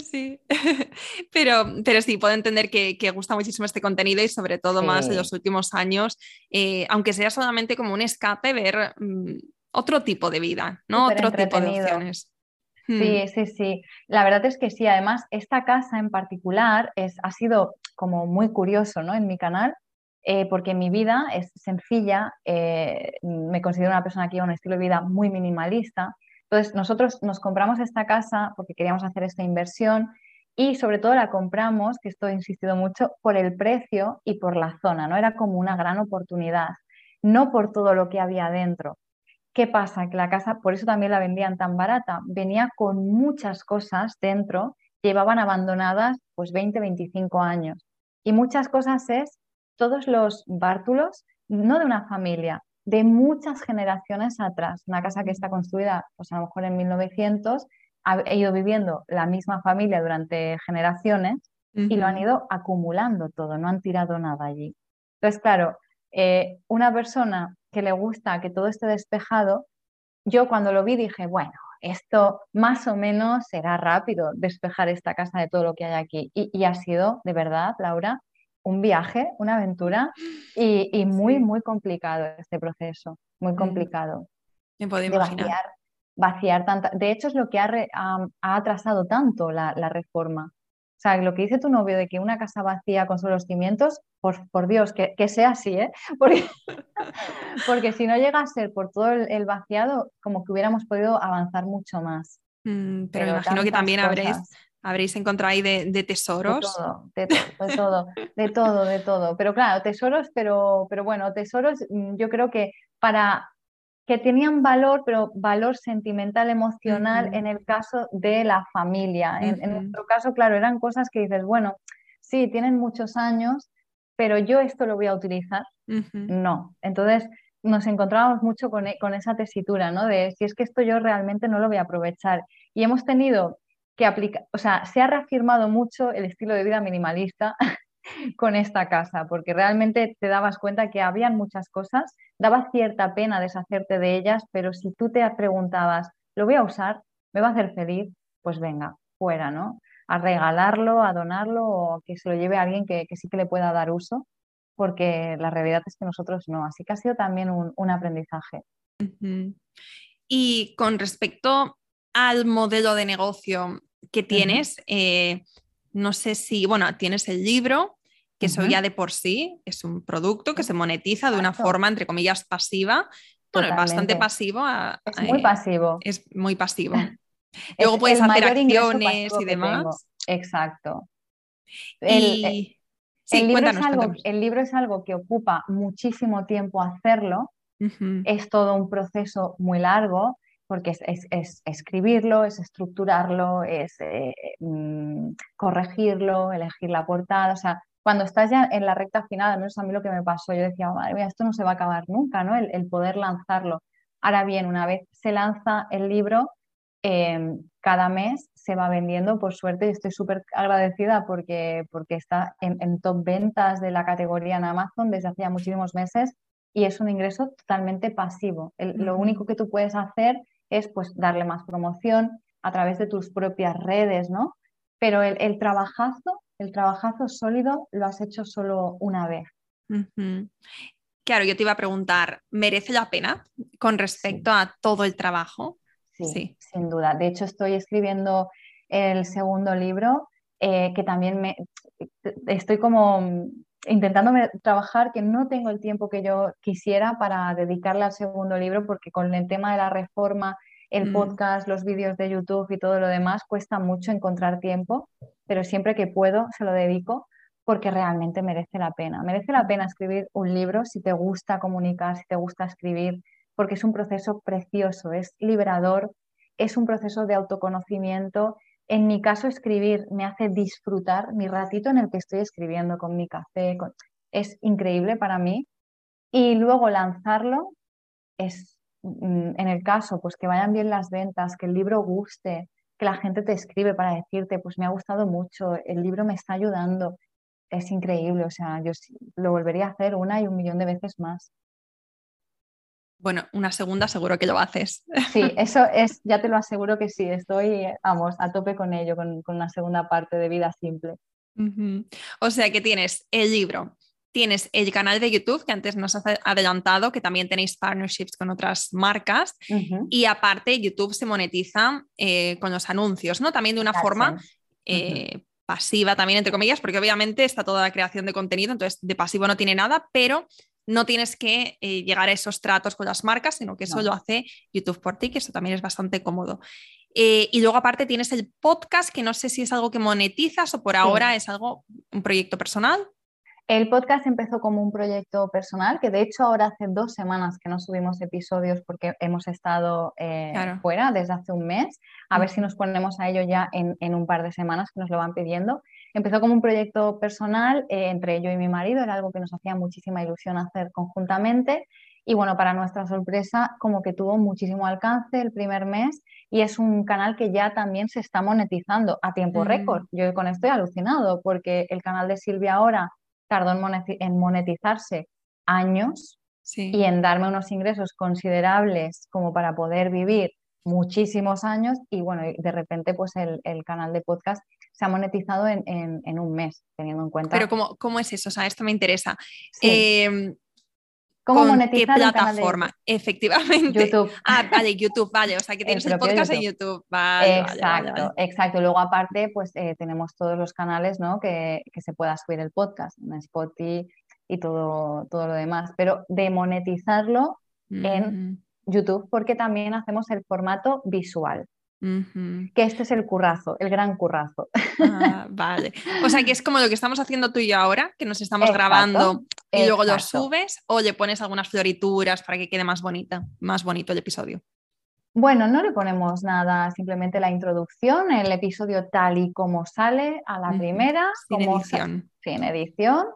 Sí, pero, pero sí, puedo entender que, que, gusta muchísimo este contenido y sobre todo más en los últimos años, eh, aunque sea solamente como un escape, ver mm, otro tipo de vida, ¿no? otro tipo de opciones. Sí, hmm. sí, sí. La verdad es que sí. Además, esta casa en particular es, ha sido como muy curioso, ¿no? En mi canal, eh, porque mi vida es sencilla. Eh, me considero una persona que lleva un estilo de vida muy minimalista. Entonces, nosotros nos compramos esta casa porque queríamos hacer esta inversión y sobre todo la compramos, que esto he insistido mucho, por el precio y por la zona, ¿no? Era como una gran oportunidad, no por todo lo que había dentro. ¿Qué pasa? Que la casa, por eso también la vendían tan barata, venía con muchas cosas dentro, llevaban abandonadas pues 20, 25 años. Y muchas cosas es todos los bártulos, no de una familia, de muchas generaciones atrás. Una casa que está construida, pues a lo mejor en 1900, ha ido viviendo la misma familia durante generaciones y lo han ido acumulando todo, no han tirado nada allí. Entonces, claro, eh, una persona que le gusta que todo esté despejado, yo cuando lo vi dije, bueno, esto más o menos será rápido despejar esta casa de todo lo que hay aquí. Y, ha sido, de verdad, Laura, un viaje, una aventura y, muy, muy complicado este proceso, muy mm. complicado. Me puedo imaginar. Vaciar, vaciar tanta... De hecho, es lo que ha, atrasado tanto la, reforma. O sea, lo que dice tu novio de que una casa vacía con solo los cimientos, por, por Dios, que, sea así, ¿eh? Porque, porque, si no llega a ser por todo el, vaciado, como que hubiéramos podido avanzar mucho más. Mm, pero, me imagino que también habréis, habréis encontrado ahí de, tesoros. De todo, de, todo, de todo, de todo. Pero claro, tesoros, pero, pero bueno, tesoros mm, yo creo que para que tenían valor, pero valor sentimental, emocional en el caso de la familia. en, nuestro caso, claro, eran cosas que dices, bueno, sí, tienen muchos años, pero yo esto lo voy a utilizar. No. Entonces nos encontrábamos mucho con, con, esa tesitura, ¿no? De si es que esto yo realmente no lo voy a aprovechar. Y hemos tenido que aplicar, o sea, se ha reafirmado mucho el estilo de vida minimalista con esta casa, porque realmente te dabas cuenta que habían muchas cosas, daba cierta pena deshacerte de ellas, pero si tú te preguntabas, ¿lo voy a usar? ¿Me va a hacer feliz? Pues venga, fuera, ¿no? A regalarlo, a donarlo o que se lo lleve a alguien que, sí que le pueda dar uso, porque la realidad es que nosotros no. Así que ha sido también un, aprendizaje. Y con respecto al modelo de negocio que tienes, eh, no sé si, bueno, tienes el libro, que eso ya de por sí es un producto que se monetiza de una forma, entre comillas, pasiva. Bueno, es bastante pasivo. es muy pasivo. Es muy pasivo. Luego puedes hacer acciones y demás. Exacto. El, eh, libro es algo, el, libro es algo, que ocupa muchísimo tiempo hacerlo. Es todo un proceso muy largo porque es, escribirlo, es estructurarlo, es eh, mm, corregirlo, elegir la portada, o sea, cuando estás ya en la recta final, no es a mí lo que me pasó, yo decía, madre mía, esto no se va a acabar nunca, ¿no? El, poder lanzarlo. Ahora bien, una vez se lanza el libro, em, cada mes se va vendiendo, por suerte, y estoy súper agradecida porque, porque está en, top ventas de la categoría en Amazon desde hacía muchísimos meses y es un ingreso totalmente pasivo. Lo único que tú puedes hacer es pues darle más promoción a través de tus propias redes, ¿no? Pero el, trabajazo, el trabajazo sólido lo has hecho solo una vez. Claro, yo te iba a preguntar, ¿merece la pena con respecto a todo el trabajo? Sí, sin duda. De hecho, estoy escribiendo el segundo libro, eh, que también me estoy como intentando trabajar que no tengo el tiempo que yo quisiera para dedicarle al segundo libro porque con el tema de la reforma, el mm. podcast, los vídeos de YouTube y todo lo demás cuesta mucho encontrar tiempo, pero siempre que puedo se lo dedico porque realmente merece la pena. Merece la pena escribir un libro si te gusta comunicar, si te gusta escribir, porque es un proceso precioso, es liberador, es un proceso de autoconocimiento en mi caso, escribir me hace disfrutar mi ratito en el que estoy escribiendo con mi café. Es increíble para mí. Y luego lanzarlo es, mm, en el caso, pues que vayan bien las ventas, que el libro guste, que la gente te escribe para decirte, pues me ha gustado mucho, el libro me está ayudando. Es increíble, o sea, yo lo volvería a hacer una y un millón de veces más. Bueno, una segunda seguro que lo haces. Sí, eso es, ya te lo aseguro que sí, estoy, vamos, a tope con ello, con, con una segunda parte de vida simple. O sea que tienes el libro, tienes el canal de YouTube, que antes nos has adelantado, que también tenéis partnerships con otras marcas, y aparte YouTube se monetiza eh, con los anuncios, ¿no? También de una forma eh, pasiva, también entre comillas, porque obviamente está toda la creación de contenido, entonces de pasivo no tiene nada, pero no tienes que eh, llegar a esos tratos con las marcas, sino que eso lo hace YouTube por ti, que eso también es bastante cómodo. Eh, y luego aparte tienes el podcast, que no sé si es algo que monetizas o por ahora es algo, un proyecto personal. El podcast empezó como un proyecto personal, que de hecho ahora hace dos semanas que no subimos episodios porque hemos estado eh, fuera desde hace un mes. A ver si nos ponemos a ello ya en, en, un par de semanas que nos lo van pidiendo. Empezó como un proyecto personal eh, entre yo y mi marido, era algo que nos hacía muchísima ilusión hacer conjuntamente Y bueno, para nuestra sorpresa, como que tuvo muchísimo alcance el primer mes y es un canal que ya también se está monetizando a tiempo Mm. récord. Yo con esto he alucinado porque el canal de Silvia ahora tardó en moneti- en monetizarse años Sí. y en darme unos ingresos considerables como para poder vivir muchísimos años y bueno, de repente pues el, el canal de podcast se ha monetizado en, en- en un mes, teniendo en cuenta Pero ¿cómo, cómo es eso? O sea, esto me interesa. Sí. Eh, cómo ¿Con qué monetizar un canal de plataforma? Efectivamente. YouTube. Ah, vale, YouTube, vale. O sea, que tienes el, podcast en YouTube. Vale, Exacto, vale. exacto. Luego aparte, pues eh, tenemos todos los canales, ¿no? Que, que se pueda subir el podcast en Spotify y todo, todo lo demás. Pero de monetizarlo en YouTube, porque también hacemos el formato visual, Que este es el currazo, el gran currazo. Ah, vale. O sea, que es como lo que estamos haciendo tú y yo ahora, que nos estamos Exacto, grabando y luego lo subes o le pones algunas florituras para que quede más bonita, más bonito el episodio. Bueno, no le ponemos nada, simplemente la introducción, el episodio tal y como sale a la primera, Sin como edición. sin edición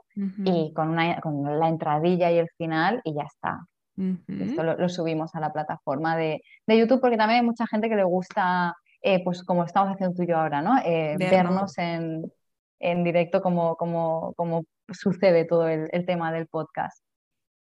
y con, una, con la entradilla y el final y ya está. Esto lo, lo subimos a la plataforma de, de YouTube porque también hay mucha gente que le gusta, eh, pues como estamos haciendo tú y yo ahora, ¿no? Eh, Vernos. en, en directo como, como, como sucede todo el, el tema del podcast.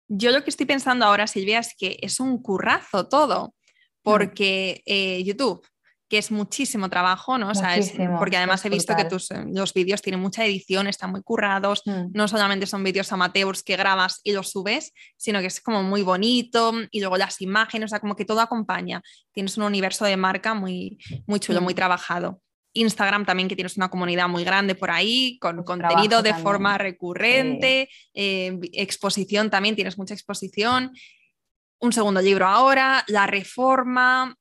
Yo lo que estoy pensando ahora, Silvia, es que es un currazo todo, porque eh, YouTube, que es muchísimo trabajo, ¿no? O sea, es- porque además he visto que tus, eh, los vídeos tienen mucha edición, están muy currados, Mm. no solamente son vídeos amateurs que grabas y los subes, sino que es como muy bonito y luego las imágenes, o sea, como que todo acompaña. Tienes un universo de marca muy, muy chulo, muy Mm. trabajado. Instagram también, que tienes una comunidad muy grande por ahí, con Mucho contenido de también. forma recurrente, eh, exposición también, tienes mucha exposición. Un segundo libro ahora, la reforma.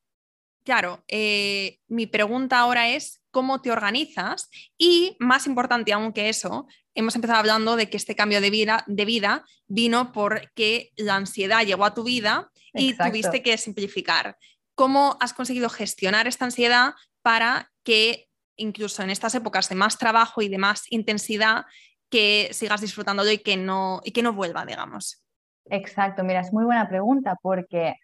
Claro, eh, mi pregunta ahora es cómo te organizas y más importante aún que eso, hemos empezado hablando de que este cambio de vida, de vida vino porque la ansiedad llegó a tu vida y Exacto. tuviste que simplificar. ¿Cómo has conseguido gestionar esta ansiedad para que incluso en estas épocas de más trabajo y de más intensidad, que sigas disfrutándolo y que no, y que no vuelva, digamos? Exacto, mira, es muy buena pregunta porque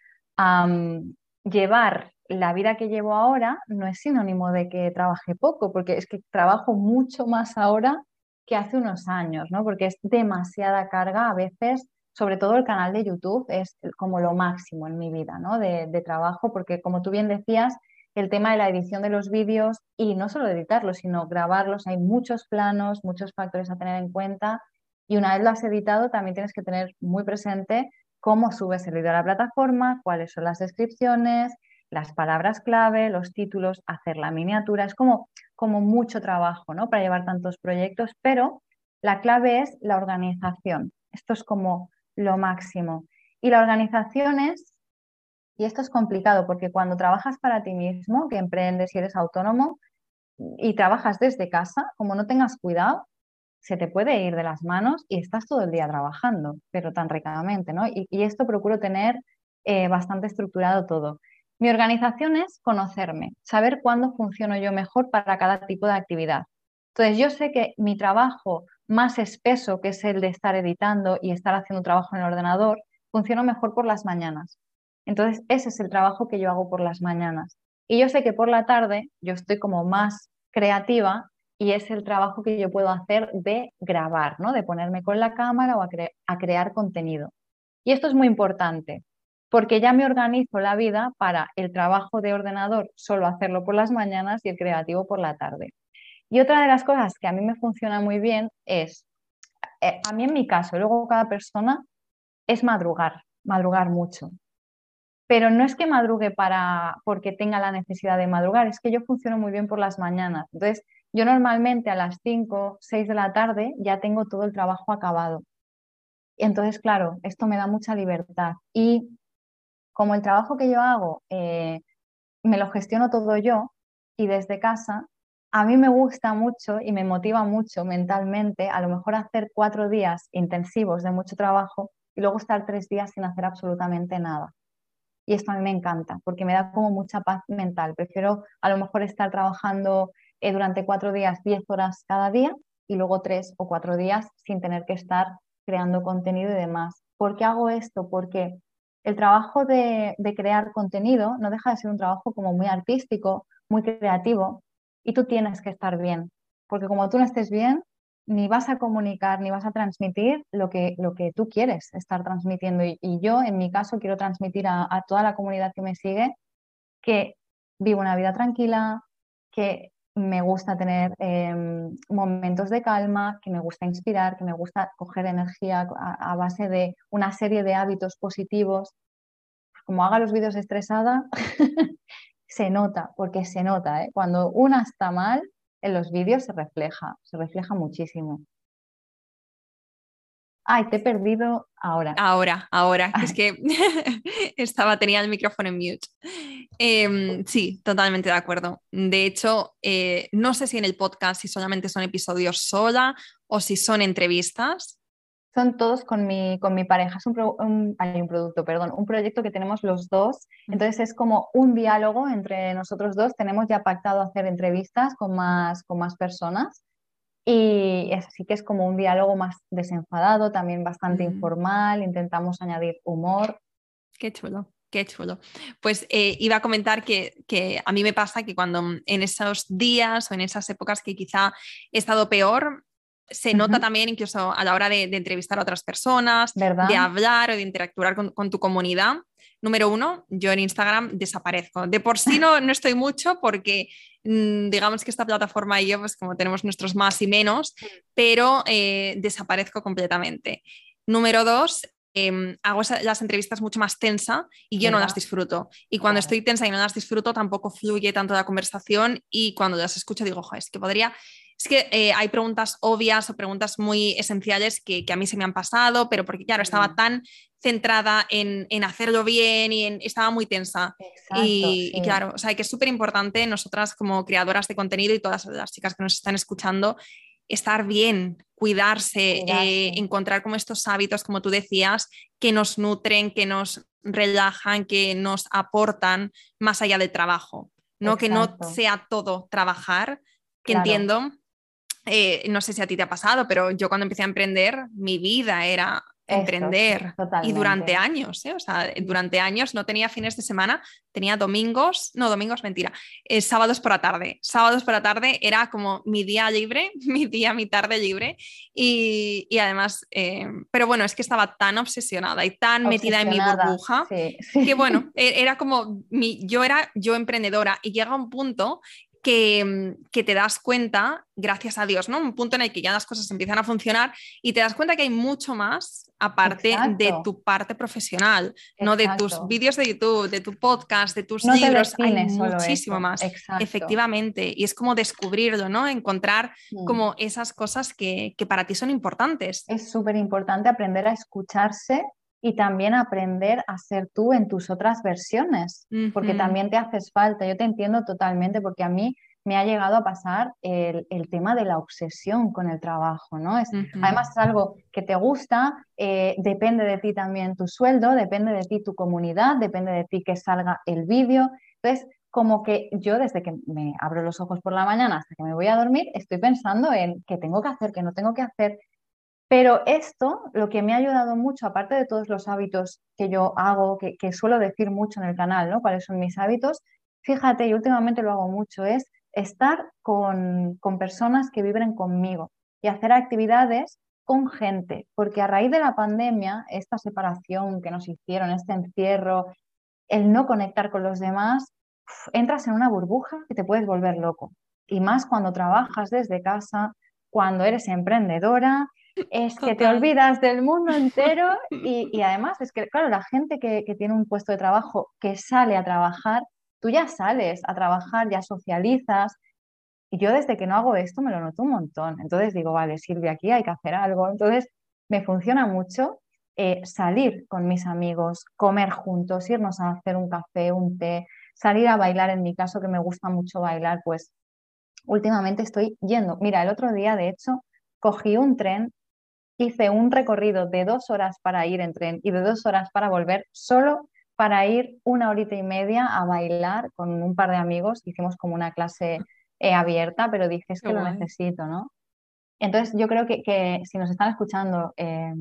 llevar la vida que llevo ahora no es sinónimo de que trabaje poco, porque es que trabajo mucho más ahora que hace unos años, ¿no? Porque es demasiada carga a veces, sobre todo el canal de YouTube es como lo máximo en mi vida, ¿no? De, de trabajo, porque como tú bien decías, el tema de la edición de los vídeos y no solo editarlos, sino grabarlos, hay muchos planos, muchos factores a tener en cuenta y una vez lo has editado también tienes que tener muy presente cómo subes el vídeo a la plataforma, cuáles son las descripciones, las palabras clave, los títulos, hacer la miniatura, es como, como mucho trabajo ¿no? para llevar tantos proyectos, pero la clave es la organización, esto es como lo máximo. Y la organización es y esto es complicado porque cuando trabajas para ti mismo, que emprendes y eres autónomo y trabajas desde casa, como no tengas cuidado, se te puede ir de las manos y estás todo el día trabajando, pero tan ricamente, ¿no? Y, y esto procuro tener eh, bastante estructurado todo. Mi organización es conocerme, saber cuándo funciono yo mejor para cada tipo de actividad. Entonces, yo sé que mi trabajo más espeso, que es el de estar editando y estar haciendo trabajo en el ordenador, funciona mejor por las mañanas. Entonces, ese es el trabajo que yo hago por las mañanas. Y yo sé que por la tarde yo estoy como más creativa y es el trabajo que yo puedo hacer de grabar, ¿no? De ponerme con la cámara o a, a crear contenido. Y esto es muy importante porque ya me organizo la vida para el trabajo de ordenador solo hacerlo por las mañanas y el creativo por la tarde. Y otra de las cosas que a mí me funciona muy bien es, eh, a mí en mi caso, luego cada persona, es madrugar, madrugar mucho pero no es que madrugue para porque tenga la necesidad de madrugar, es que yo funciono muy bien por las mañanas. Entonces, yo normalmente a las 5, 6 de la tarde ya tengo todo el trabajo acabado. Entonces, claro, esto me da mucha libertad. Y como el trabajo que yo hago eh, me lo gestiono todo yo y desde casa, a mí me gusta mucho y me motiva mucho mentalmente a lo mejor hacer cuatro días intensivos de mucho trabajo y luego estar tres días sin hacer absolutamente nada. Y esto a mí me encanta porque me da como mucha paz mental. Prefiero a lo mejor estar trabajando eh, durante cuatro días, diez horas cada día y luego tres o cuatro días sin tener que estar creando contenido y demás. ¿Por qué hago esto? Porque el trabajo de, crear contenido no deja de ser un trabajo como muy artístico, muy creativo, y tú tienes que estar bien, porque como tú no estés bien, ni vas a comunicar, ni vas a transmitir lo que, lo que tú quieres estar transmitiendo. Y, yo, en mi caso, quiero transmitir a, a, toda la comunidad que me sigue que vivo una vida tranquila, que me gusta tener em, momentos de calma, que me gusta inspirar, que me gusta coger energía a, base de una serie de hábitos positivos. Como haga los vídeos estresada, se nota, porque se nota. ¿eh? Cuando una está mal, en los vídeos se refleja, se refleja muchísimo. Ay, te he perdido ahora. Ahora, ahora. Es que estaba, tenía el micrófono en mute. Em, sí, totalmente de acuerdo. De hecho, eh, no sé si en el podcast si solamente son episodios sola o si son entrevistas. Son todos con mi, con mi pareja. Es un, hay un producto, perdón, un proyecto que tenemos los dos. Entonces es como un diálogo entre nosotros dos. Tenemos ya pactado hacer entrevistas con más, con más personas. Y así que es como un diálogo más desenfadado, también bastante mm. informal, intentamos añadir humor. Qué chulo. Qué chulo. Pues eh, iba a comentar que, que, a mí me pasa que cuando en esos días o en esas épocas que quizá he estado peor, se nota también incluso a la hora de, entrevistar a otras personas, de hablar o de interactuar con, con, tu comunidad. Número uno, yo en Instagram desaparezco. De por sí no, no estoy mucho porque digamos que esta plataforma y yo, pues como tenemos nuestros más y menos, pero eh, desaparezco completamente. Número dos, em, hago las entrevistas mucho más tensa y yo no las disfruto. Y cuando estoy tensa y no las disfruto, tampoco fluye tanto la conversación y cuando las escucho digo, es que podría... Es que eh, hay preguntas obvias o preguntas muy esenciales que, que, a mí se me han pasado, pero porque, claro, estaba tan centrada en, hacerlo bien y estaba muy tensa. y, claro, o sea, que es súper importante nosotras como creadoras de contenido y todas las chicas que nos están escuchando, estar bien, cuidarse, eh, encontrar como estos hábitos, como tú decías, que nos nutren, que nos relajan, que nos aportan más allá del trabajo. No que no sea todo trabajar, que entiendo, eh, no sé si a ti te ha pasado, pero yo cuando empecé a emprender, mi vida era emprender y durante años, ¿eh? o sea, durante años no tenía fines de semana, tenía domingos, no, domingos mentira, eh, sábados por la tarde. Sábados por la tarde era como mi día libre, mi día, mi tarde libre y, además, eh, pero bueno, es que estaba tan obsesionada y tan metida en mi burbuja que bueno, e-, era como mi, yo era yo emprendedora y llega un punto que, te das cuenta, gracias a Dios, ¿no? Un punto en el que ya las cosas empiezan a funcionar y te das cuenta que hay mucho más aparte de tu parte profesional, no de tus vídeos de YouTube, de tu podcast, de tus libros, hay muchísimo más. Efectivamente, y es como descubrirlo, ¿no? Encontrar mm. como esas cosas que, que para ti son importantes. Es súper importante aprender a escucharse y también aprender a ser tú en tus otras versiones, porque también te haces falta. Yo te entiendo totalmente porque a mí me ha llegado a pasar el, tema de la obsesión con el trabajo, ¿no? Es, Además es algo que te gusta, eh, depende de ti también tu sueldo, depende de ti tu comunidad, depende de ti que salga el vídeo. Entonces, como que yo desde que me abro los ojos por la mañana hasta que me voy a dormir, estoy pensando en qué tengo que hacer, qué no tengo que hacer, pero esto, lo que me ha ayudado mucho, aparte de todos los hábitos que yo hago, que, suelo decir mucho en el canal, ¿no? ¿Cuáles son mis hábitos? Fíjate, y últimamente lo hago mucho, es estar con, personas que vibren conmigo y hacer actividades con gente, porque a raíz de la pandemia, esta separación que nos hicieron, este encierro, el no conectar con los demás, entras en una burbuja que te puedes volver loco. Y más cuando trabajas desde casa, cuando eres emprendedora, es que te olvidas del mundo entero y, además es que, claro, la gente que, tiene un puesto de trabajo, que sale a trabajar, tú ya sales a trabajar, ya socializas. Y yo desde que no hago esto me lo noto un montón. Entonces digo, vale, Silvia, aquí hay que hacer algo. Entonces me funciona mucho eh, salir con mis amigos, comer juntos, irnos a hacer un café, un té, salir a bailar. En mi caso, que me gusta mucho bailar, pues últimamente estoy yendo. Mira, el otro día, de hecho, cogí un tren hice un recorrido de dos horas para ir en tren y de dos horas para volver, solo para ir una horita y media a bailar con un par de amigos. Hicimos como una clase eh, abierta, pero dices que lo necesito, ¿no? Entonces yo creo que, si nos están escuchando eh,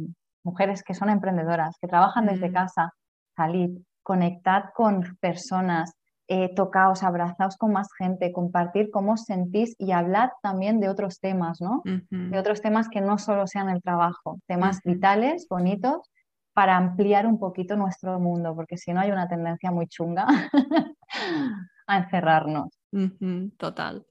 mujeres que son emprendedoras, que trabajan desde Mm. casa, salid, conectad con personas, eh, tocaos, abrazaos con más gente, compartir cómo os sentís y hablad también de otros temas, ¿no? De otros temas que no solo sean el trabajo, temas vitales, bonitos, para ampliar un poquito nuestro mundo, porque si no hay una tendencia muy chunga a encerrarnos. Total.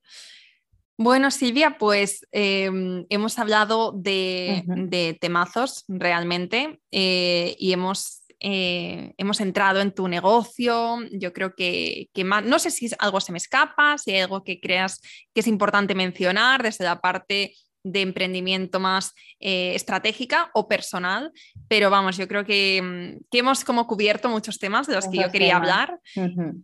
Bueno, Silvia, pues em, hemos hablado de temazos realmente eh, y hemos, eh, hemos entrado en tu negocio. Yo creo que, que más, no sé si algo se me escapa, si hay algo que creas que es importante mencionar desde la parte de emprendimiento más eh, estratégica o personal, pero vamos, yo creo que, mm, que hemos como cubierto muchos temas de los que yo quería temas. hablar.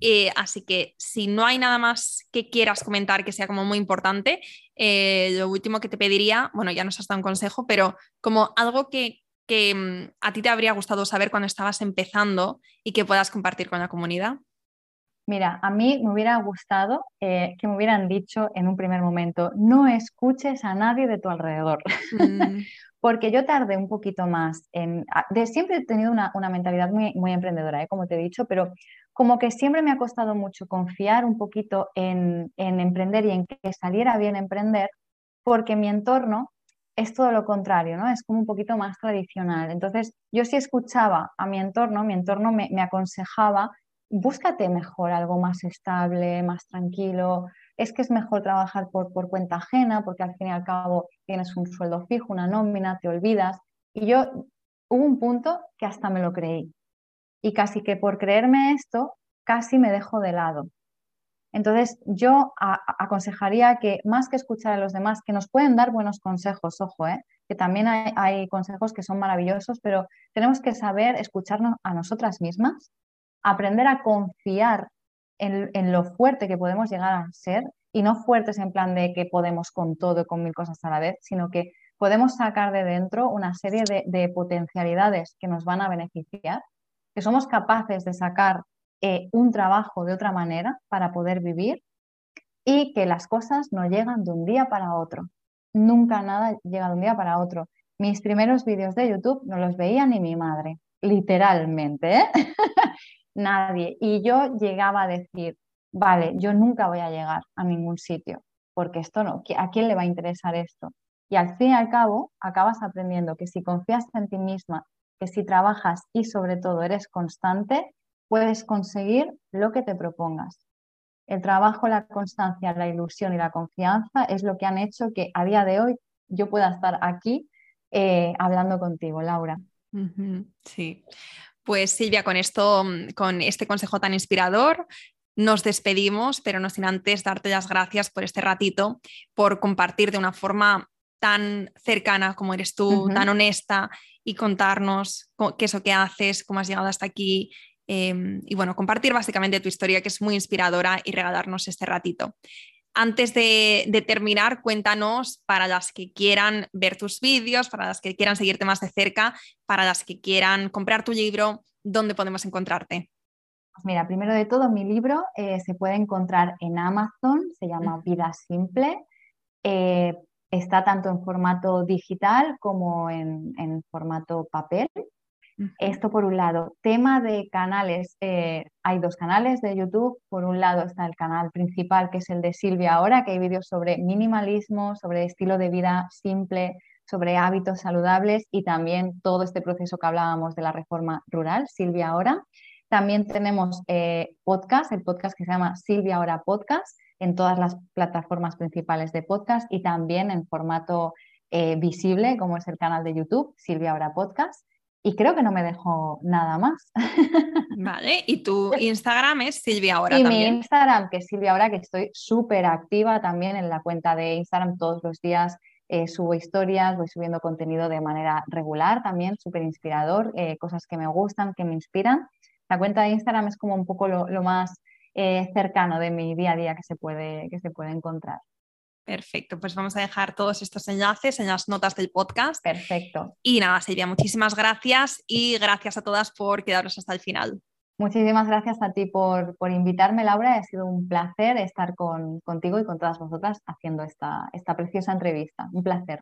Eh, así que si no hay nada más que quieras comentar que sea como muy importante, eh, lo último que te pediría, bueno, ya nos has dado un consejo, pero como algo que, que, mm, a ti te habría gustado saber cuando estabas empezando y que puedas compartir con la comunidad. Mira, a mí me hubiera gustado eh, que me hubieran dicho en un primer momento, no escuches a nadie de tu alrededor, Mm, porque yo tardé un poquito más en... De, siempre he tenido una, una mentalidad muy, muy emprendedora, ¿eh? como te he dicho, pero como que siempre me ha costado mucho confiar un poquito en, en emprender y en que saliera bien emprender, porque mi entorno es todo lo contrario, ¿no? Es como un poquito más tradicional. Entonces, yo sí escuchaba a mi entorno, mi entorno me, aconsejaba, búscate mejor algo más estable, más tranquilo. Es que es mejor trabajar por, por cuenta ajena, porque al fin y al cabo tienes un sueldo fijo, una nómina, te olvidas. Y yo hubo un punto que hasta me lo creí. Y casi que por creerme esto, casi me dejo de lado. Entonces, yo aconsejaría que más que escuchar a los demás, que nos pueden dar buenos consejos, ojo, ¿eh? que también hay, consejos que son maravillosos, pero tenemos que saber escucharnos a nosotras mismas, aprender a confiar en, lo fuerte que podemos llegar a ser y no fuertes en plan de que podemos con todo y con mil cosas a la vez, sino que podemos sacar de dentro una serie de potencialidades que nos van a beneficiar, que somos capaces de sacar eh, un trabajo de otra manera para poder vivir y que las cosas no llegan de un día para otro. Nunca nada llega de un día para otro. Mis primeros vídeos de YouTube no los veía ni mi madre, literalmente, ¿eh? Nadie. Y yo llegaba a decir, vale, yo nunca voy a llegar a ningún sitio, porque esto no, ¿a quién le va a interesar esto? Y al fin y al cabo, acabas aprendiendo que si confías en ti misma, que si trabajas y sobre todo eres constante, puedes conseguir lo que te propongas. El trabajo, la constancia, la ilusión y la confianza es lo que han hecho que a día de hoy yo pueda estar aquí eh, hablando contigo, Laura. sí. Pues Silvia, con esto, mm, con este consejo tan inspirador, nos despedimos, pero no sin antes darte las gracias por este ratito, por compartir de una forma tan cercana como eres tú, tan honesta y contarnos co- qué es lo que haces, cómo has llegado hasta aquí eh, y bueno, compartir básicamente tu historia que es muy inspiradora y regalarnos este ratito. Antes de, de terminar, cuéntanos para las que quieran ver tus vídeos, para las que quieran seguirte más de cerca, para las que quieran comprar tu libro, ¿dónde podemos encontrarte? Pues mira, primero de todo, mi libro eh, se puede encontrar en Amazon, se llama Vida Simple. Eh, está tanto en formato digital como en, en formato papel. Esto por un lado. Tema de canales. eh, hay dos canales de YouTube. Por un lado está el canal principal, que es el de Silvia Ahora, que hay vídeos sobre minimalismo, sobre estilo de vida simple, sobre hábitos saludables y también todo este proceso que hablábamos de la reforma rural, Silvia Ahora. También tenemos eh, podcast, el podcast que se llama Silvia Ahora Podcast, en todas las plataformas principales de podcast y también en formato eh, visible, como es el canal de YouTube, Silvia Ahora Podcast. Y creo que no me dejo nada más. Vale, y tu Instagram es Silvia Ahora y también. mi Instagram, que es Silvia Ahora, que estoy súper activa también en la cuenta de Instagram todos los días. eh, subo historias, voy subiendo contenido de manera regular también, súper inspirador, eh, cosas que me gustan, que me inspiran. La cuenta de Instagram es como un poco lo, lo más eh, cercano de mi día a día que se puede, que se puede encontrar. Perfecto, pues vamos a dejar todos estos enlaces en las notas del podcast. Perfecto. Y nada, Silvia, muchísimas gracias y gracias a todas por quedaros hasta el final. Muchísimas gracias a ti por, por invitarme, Laura. Ha sido un placer estar con, contigo y con todas vosotras haciendo esta, esta preciosa entrevista. Un placer.